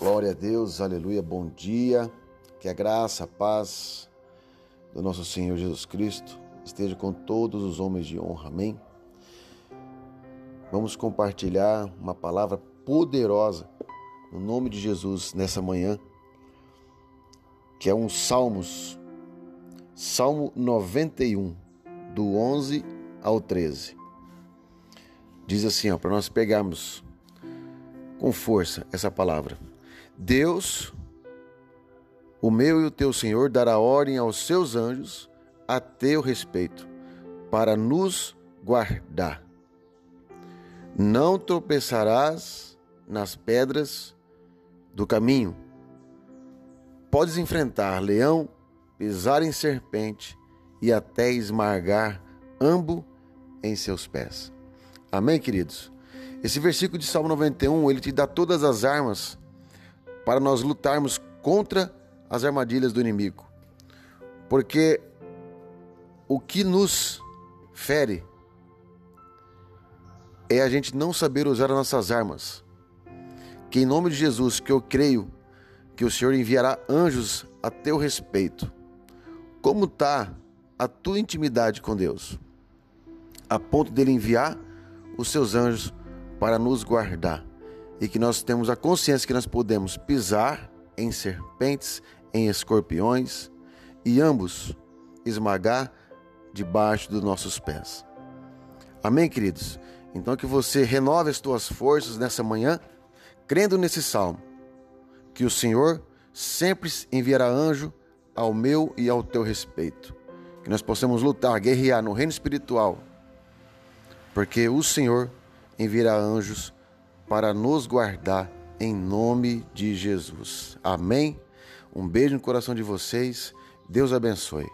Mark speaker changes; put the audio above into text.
Speaker 1: Glória a Deus, aleluia, bom dia. Que a graça, a paz do nosso Senhor Jesus Cristo esteja com todos os homens de honra, amém? Vamos compartilhar uma palavra poderosa no nome de Jesus nessa manhã, que é um Salmos, Salmo 91, do 11 ao 13. Diz assim, ó, para nós pegarmos com força essa palavra. Deus, o meu e o teu Senhor, dará ordem aos seus anjos a teu respeito, para nos guardar. Não tropeçarás nas pedras do caminho. Podes enfrentar leão, pisar em serpente e até esmagar ambo em seus pés. Amém, queridos? Esse versículo de Salmo 91, ele te dá todas as armas para nós lutarmos contra as armadilhas do inimigo. Porque o que nos fere é a gente não saber usar as nossas armas. Que em nome de Jesus, que eu creio que o Senhor enviará anjos a teu respeito. Como está a tua intimidade com Deus? A ponto dele enviar os seus anjos para nos guardar e que nós temos a consciência que nós podemos pisar em serpentes, em escorpiões e ambos esmagar debaixo dos nossos pés. Amém, queridos? Então que você renove as tuas forças nessa manhã, crendo nesse salmo, que o Senhor sempre enviará anjo ao meu e ao teu respeito. Que nós possamos lutar, guerrear no reino espiritual, porque o Senhor enviará anjos para nos guardar em nome de Jesus. Amém? Um beijo no coração de vocês. Deus abençoe.